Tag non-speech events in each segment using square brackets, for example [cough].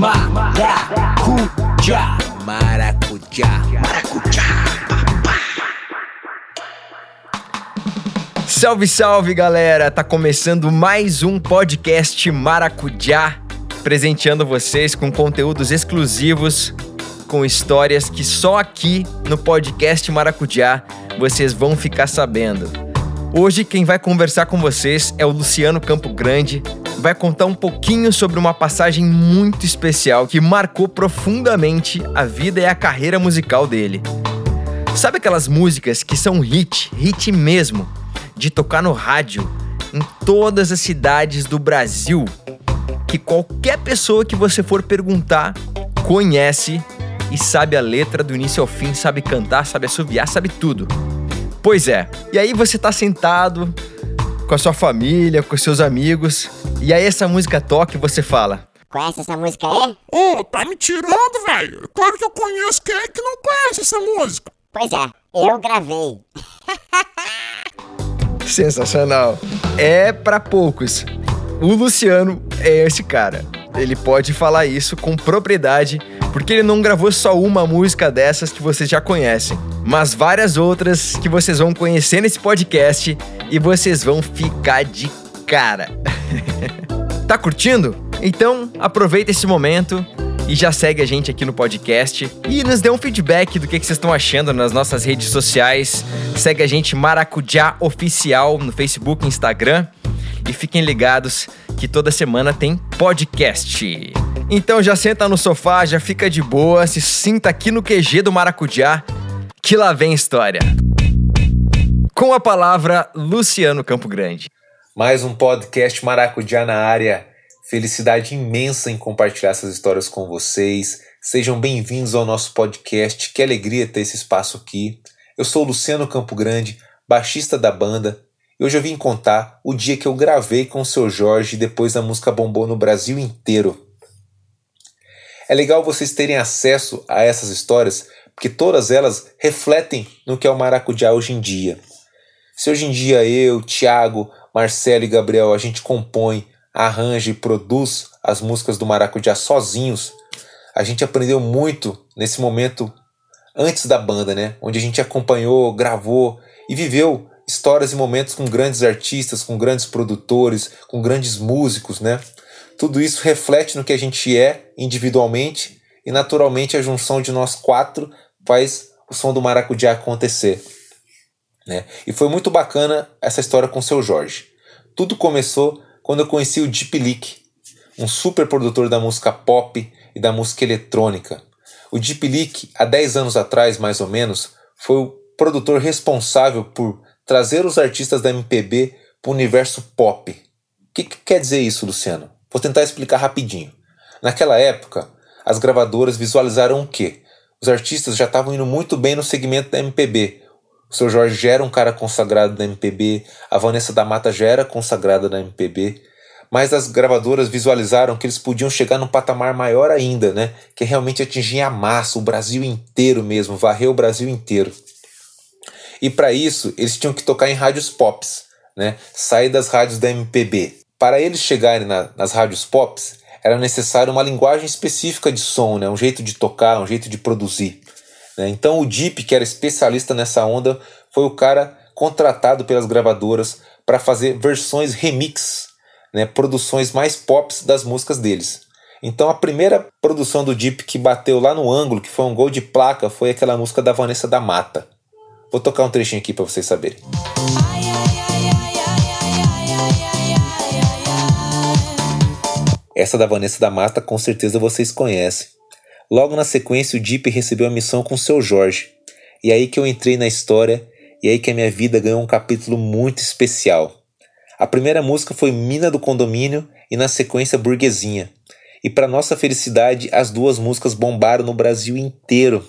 Maracujá. Maracujá. Maracujá. Salve, salve galera! Tá começando mais um podcast Maracujá, presenteando vocês com conteúdos exclusivos, com histórias que só aqui no podcast Maracujá vocês vão ficar sabendo. Hoje quem vai conversar com vocês é o Luciano Campo Grande, vai contar um pouquinho sobre uma passagem muito especial que marcou profundamente a vida e a carreira musical dele. Sabe aquelas músicas que são hit, hit mesmo, de tocar no rádio em todas as cidades do Brasil, que qualquer pessoa que você for perguntar conhece e sabe a letra do início ao fim, sabe cantar, sabe assoviar, sabe tudo. Pois é. E aí você tá sentado com a sua família, com seus amigos, e aí essa música toca e você fala: Conhece essa música aí? Ô, oh, tá me tirando, velho? Claro que eu conheço. Quem é que não conhece essa música? Pois é, eu gravei. [laughs] Sensacional. É para poucos. O Luciano é esse cara. Ele pode falar isso com propriedade, porque ele não gravou só uma música dessas que vocês já conhecem, mas várias outras que vocês vão conhecer nesse podcast e vocês vão ficar de cara. [laughs] [laughs] tá curtindo? Então aproveita esse momento e já segue a gente aqui no podcast e nos dê um feedback do que, vocês estão achando nas nossas redes sociais. Segue a gente Maracujá Oficial no Facebook Instagram. E fiquem ligados que toda semana tem podcast. Então já senta no sofá, já fica de boa, se sinta aqui no QG do Maracujá, que lá vem história. Com a palavra, Luciano Campo Grande. Mais um podcast Maracujá na área. Felicidade imensa em compartilhar essas histórias com vocês. Sejam bem-vindos ao nosso podcast. Que alegria ter esse espaço aqui. Eu sou Luciano Campo Grande, baixista da banda, e hoje eu vim contar o dia que eu gravei com o seu Jorge depois a música bombou no Brasil inteiro. É legal vocês terem acesso a essas histórias, porque todas elas refletem no que é o maracujá hoje em dia. Se hoje em dia eu, Thiago, Marcelo e Gabriel a gente compõe, arranja e produz as músicas do Maracujá sozinhos, a gente aprendeu muito nesse momento antes da banda, né? Onde a gente acompanhou, gravou e viveu histórias e momentos com grandes artistas, com grandes produtores, com grandes músicos, né? Tudo isso reflete no que a gente é individualmente e naturalmente a junção de nós quatro faz o som do maracujá acontecer. Né? E foi muito bacana essa história com o seu Jorge. Tudo começou quando eu conheci o Deep Leak, um super produtor da música pop e da música eletrônica. O Deep Leak, há 10 anos atrás, mais ou menos, foi o produtor responsável por trazer os artistas da MPB para o universo pop. O que, que quer dizer isso, Luciano? Vou tentar explicar rapidinho. Naquela época, as gravadoras visualizaram o quê? Os artistas já estavam indo muito bem no segmento da MPB, o seu Jorge já era um cara consagrado da MPB, a Vanessa da Mata já era consagrada da MPB, mas as gravadoras visualizaram que eles podiam chegar num patamar maior ainda, né? Que é realmente atingir a massa, o Brasil inteiro mesmo, varrer o Brasil inteiro. E para isso, eles tinham que tocar em rádios pops, né? Sair das rádios da MPB. Para eles chegarem na, nas rádios pops, era necessário uma linguagem específica de som, né? um jeito de tocar, um jeito de produzir. Né? Então o Deep, que era especialista nessa onda, foi o cara contratado pelas gravadoras para fazer versões remix, né? produções mais pops das músicas deles. Então a primeira produção do Deep que bateu lá no ângulo, que foi um gol de placa, foi aquela música da Vanessa da Mata. Vou tocar um trechinho aqui para vocês saberem. Essa da Vanessa da Mata com certeza vocês conhecem. Logo na sequência, o Deep recebeu a missão com seu Jorge. E aí que eu entrei na história e aí que a minha vida ganhou um capítulo muito especial. A primeira música foi Mina do Condomínio e na sequência Burguesinha. E para nossa felicidade, as duas músicas bombaram no Brasil inteiro.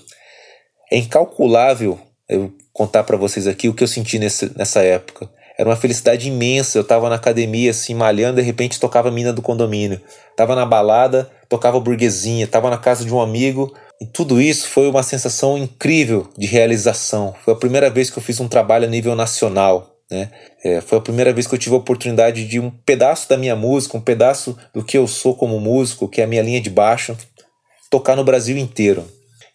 É incalculável eu contar para vocês aqui o que eu senti nesse, nessa época. Era uma felicidade imensa. Eu tava na academia, assim, malhando, de repente tocava Mina do Condomínio. Tava na balada, tocava burguesinha. Tava na casa de um amigo. E tudo isso foi uma sensação incrível de realização. Foi a primeira vez que eu fiz um trabalho a nível nacional. Né? É, foi a primeira vez que eu tive a oportunidade de um pedaço da minha música, um pedaço do que eu sou como músico, que é a minha linha de baixo, tocar no Brasil inteiro.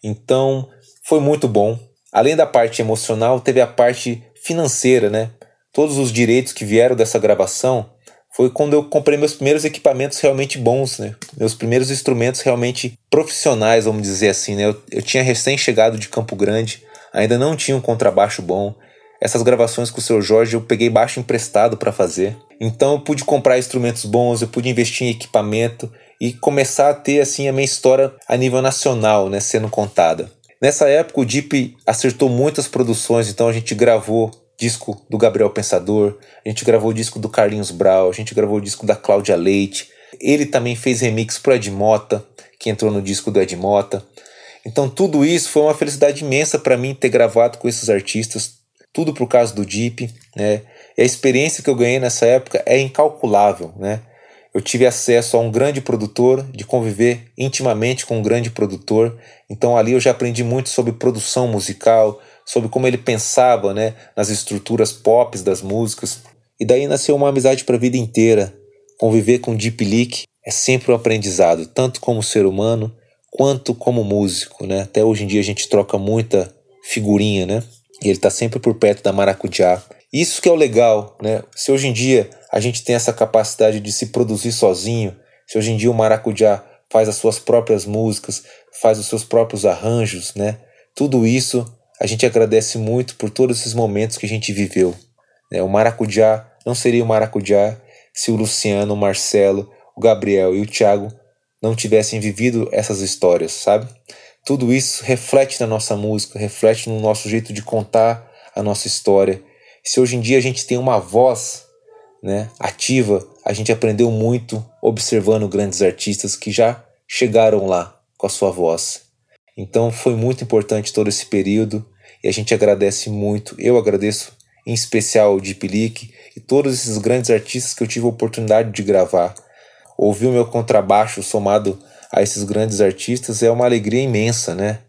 Então foi muito bom. Além da parte emocional, teve a parte financeira, né? Todos os direitos que vieram dessa gravação foi quando eu comprei meus primeiros equipamentos realmente bons, né? Meus primeiros instrumentos realmente profissionais, vamos dizer assim, né? Eu, eu tinha recém chegado de Campo Grande, ainda não tinha um contrabaixo bom. Essas gravações com o seu Jorge eu peguei baixo emprestado para fazer. Então eu pude comprar instrumentos bons, eu pude investir em equipamento e começar a ter assim a minha história a nível nacional, né, sendo contada. Nessa época o Deep acertou muitas produções, então a gente gravou disco do Gabriel Pensador, a gente gravou o disco do Carlinhos Brau, a gente gravou o disco da Cláudia Leite. Ele também fez remix pro Ed Mota, que entrou no disco do Ed Mota. Então tudo isso foi uma felicidade imensa para mim ter gravado com esses artistas, tudo por causa do Deep, né? E a experiência que eu ganhei nessa época é incalculável, né? Eu tive acesso a um grande produtor, de conviver intimamente com um grande produtor. Então ali eu já aprendi muito sobre produção musical, sobre como ele pensava, né, nas estruturas pop das músicas. E daí nasceu uma amizade para a vida inteira. Conviver com Deep Leak é sempre um aprendizado, tanto como ser humano quanto como músico, né? Até hoje em dia a gente troca muita figurinha, né? E ele está sempre por perto da maracujá. Isso que é o legal, né? Se hoje em dia a gente tem essa capacidade de se produzir sozinho, se hoje em dia o maracujá faz as suas próprias músicas, faz os seus próprios arranjos, né? Tudo isso a gente agradece muito por todos esses momentos que a gente viveu. Né? O maracujá não seria o maracujá se o Luciano, o Marcelo, o Gabriel e o Thiago não tivessem vivido essas histórias, sabe? Tudo isso reflete na nossa música, reflete no nosso jeito de contar a nossa história. Se hoje em dia a gente tem uma voz né, ativa, a gente aprendeu muito observando grandes artistas que já chegaram lá com a sua voz. Então foi muito importante todo esse período e a gente agradece muito. Eu agradeço em especial o Leak e todos esses grandes artistas que eu tive a oportunidade de gravar. Ouvir o meu contrabaixo somado a esses grandes artistas é uma alegria imensa, né?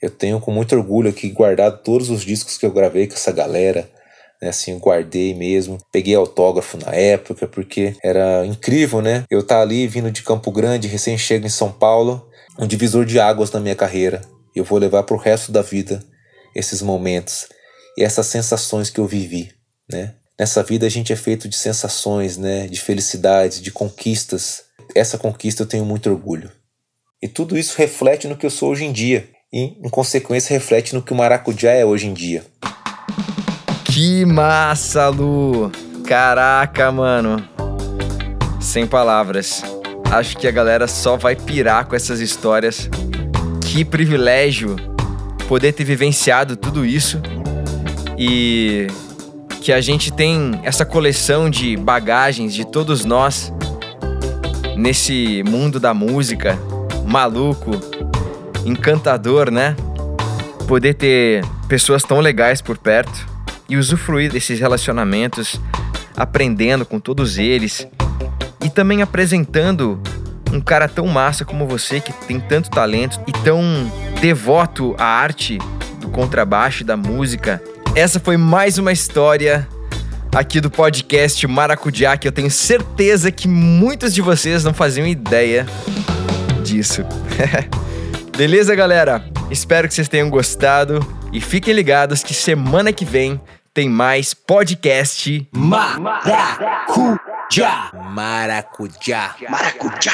Eu tenho com muito orgulho aqui guardado todos os discos que eu gravei com essa galera, né? Assim, guardei mesmo. Peguei autógrafo na época, porque era incrível, né? Eu estar tá ali vindo de Campo Grande, recém-chego em São Paulo, um divisor de águas na minha carreira. Eu vou levar para o resto da vida esses momentos e essas sensações que eu vivi, né? Nessa vida a gente é feito de sensações, né? De felicidades, de conquistas essa conquista eu tenho muito orgulho. E tudo isso reflete no que eu sou hoje em dia. E, em consequência, reflete no que o maracujá é hoje em dia. Que massa, Lu! Caraca, mano. Sem palavras. Acho que a galera só vai pirar com essas histórias. Que privilégio poder ter vivenciado tudo isso. E que a gente tem essa coleção de bagagens de todos nós nesse mundo da música maluco, encantador, né? Poder ter pessoas tão legais por perto e usufruir desses relacionamentos, aprendendo com todos eles e também apresentando um cara tão massa como você que tem tanto talento e tão devoto à arte do contrabaixo da música. Essa foi mais uma história aqui do podcast Maracujá, que eu tenho certeza que muitos de vocês não faziam ideia disso. [laughs] Beleza, galera? Espero que vocês tenham gostado e fiquem ligados que semana que vem tem mais podcast Maracujá. Maracujá. Maracujá.